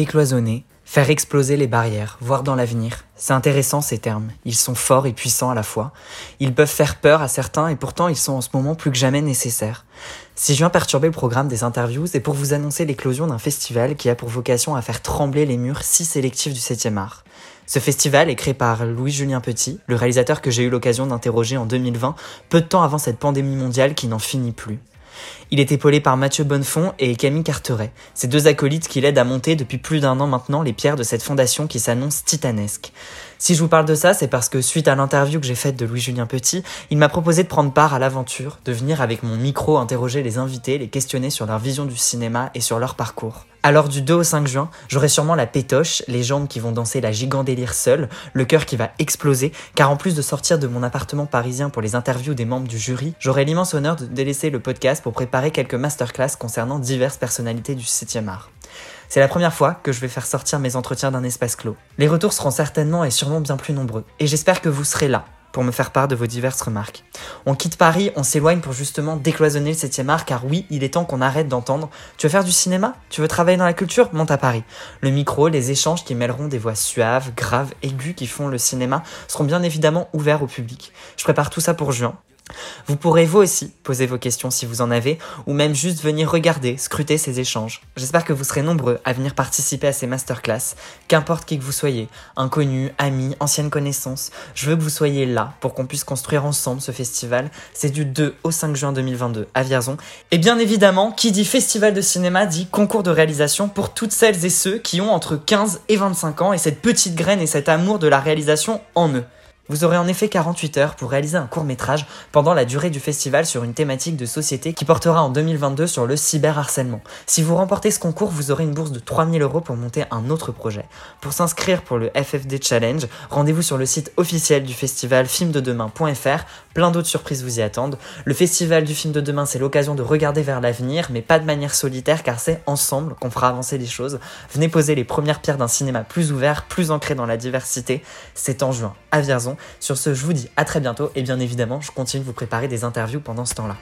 décloisonner, faire exploser les barrières, voir dans l'avenir. C'est intéressant ces termes. Ils sont forts et puissants à la fois. Ils peuvent faire peur à certains et pourtant ils sont en ce moment plus que jamais nécessaires. Si je viens perturber le programme des interviews, c'est pour vous annoncer l'éclosion d'un festival qui a pour vocation à faire trembler les murs si sélectifs du 7e art. Ce festival est créé par Louis-Julien Petit, le réalisateur que j'ai eu l'occasion d'interroger en 2020, peu de temps avant cette pandémie mondiale qui n'en finit plus. Il est épaulé par Mathieu Bonnefond et Camille Carteret, ces deux acolytes qui l'aident à monter depuis plus d'un an maintenant les pierres de cette fondation qui s'annonce titanesque. Si je vous parle de ça, c'est parce que suite à l'interview que j'ai faite de Louis-Julien Petit, il m'a proposé de prendre part à l'aventure, de venir avec mon micro interroger les invités, les questionner sur leur vision du cinéma et sur leur parcours. Alors du 2 au 5 juin, j'aurai sûrement la pétoche, les jambes qui vont danser la gigandélire seule, le cœur qui va exploser, car en plus de sortir de mon appartement parisien pour les interviews des membres du jury, j'aurai l'immense honneur de délaisser le podcast pour préparer quelques masterclass concernant diverses personnalités du 7e art. C'est la première fois que je vais faire sortir mes entretiens d'un espace clos. Les retours seront certainement et sûrement bien plus nombreux, et j'espère que vous serez là pour me faire part de vos diverses remarques. On quitte Paris, on s'éloigne pour justement décloisonner le 7 art, car oui, il est temps qu'on arrête d'entendre Tu veux faire du cinéma? Tu veux travailler dans la culture? Monte à Paris. Le micro, les échanges qui mêleront des voix suaves, graves, aiguës qui font le cinéma seront bien évidemment ouverts au public. Je prépare tout ça pour juin, vous pourrez vous aussi poser vos questions si vous en avez, ou même juste venir regarder, scruter ces échanges. J'espère que vous serez nombreux à venir participer à ces masterclass, qu'importe qui que vous soyez, inconnus, amis, anciennes connaissances, je veux que vous soyez là pour qu'on puisse construire ensemble ce festival. C'est du 2 au 5 juin 2022 à Vierzon. Et bien évidemment, qui dit festival de cinéma dit concours de réalisation pour toutes celles et ceux qui ont entre 15 et 25 ans et cette petite graine et cet amour de la réalisation en eux. Vous aurez en effet 48 heures pour réaliser un court métrage pendant la durée du festival sur une thématique de société qui portera en 2022 sur le cyberharcèlement. Si vous remportez ce concours, vous aurez une bourse de 3000 euros pour monter un autre projet. Pour s'inscrire pour le FFD Challenge, rendez-vous sur le site officiel du festival filmdedemain.fr. Plein d'autres surprises vous y attendent. Le festival du film de demain, c'est l'occasion de regarder vers l'avenir, mais pas de manière solitaire car c'est ensemble qu'on fera avancer les choses. Venez poser les premières pierres d'un cinéma plus ouvert, plus ancré dans la diversité. C'est en juin à Vierzon. Sur ce, je vous dis à très bientôt et bien évidemment, je continue de vous préparer des interviews pendant ce temps-là.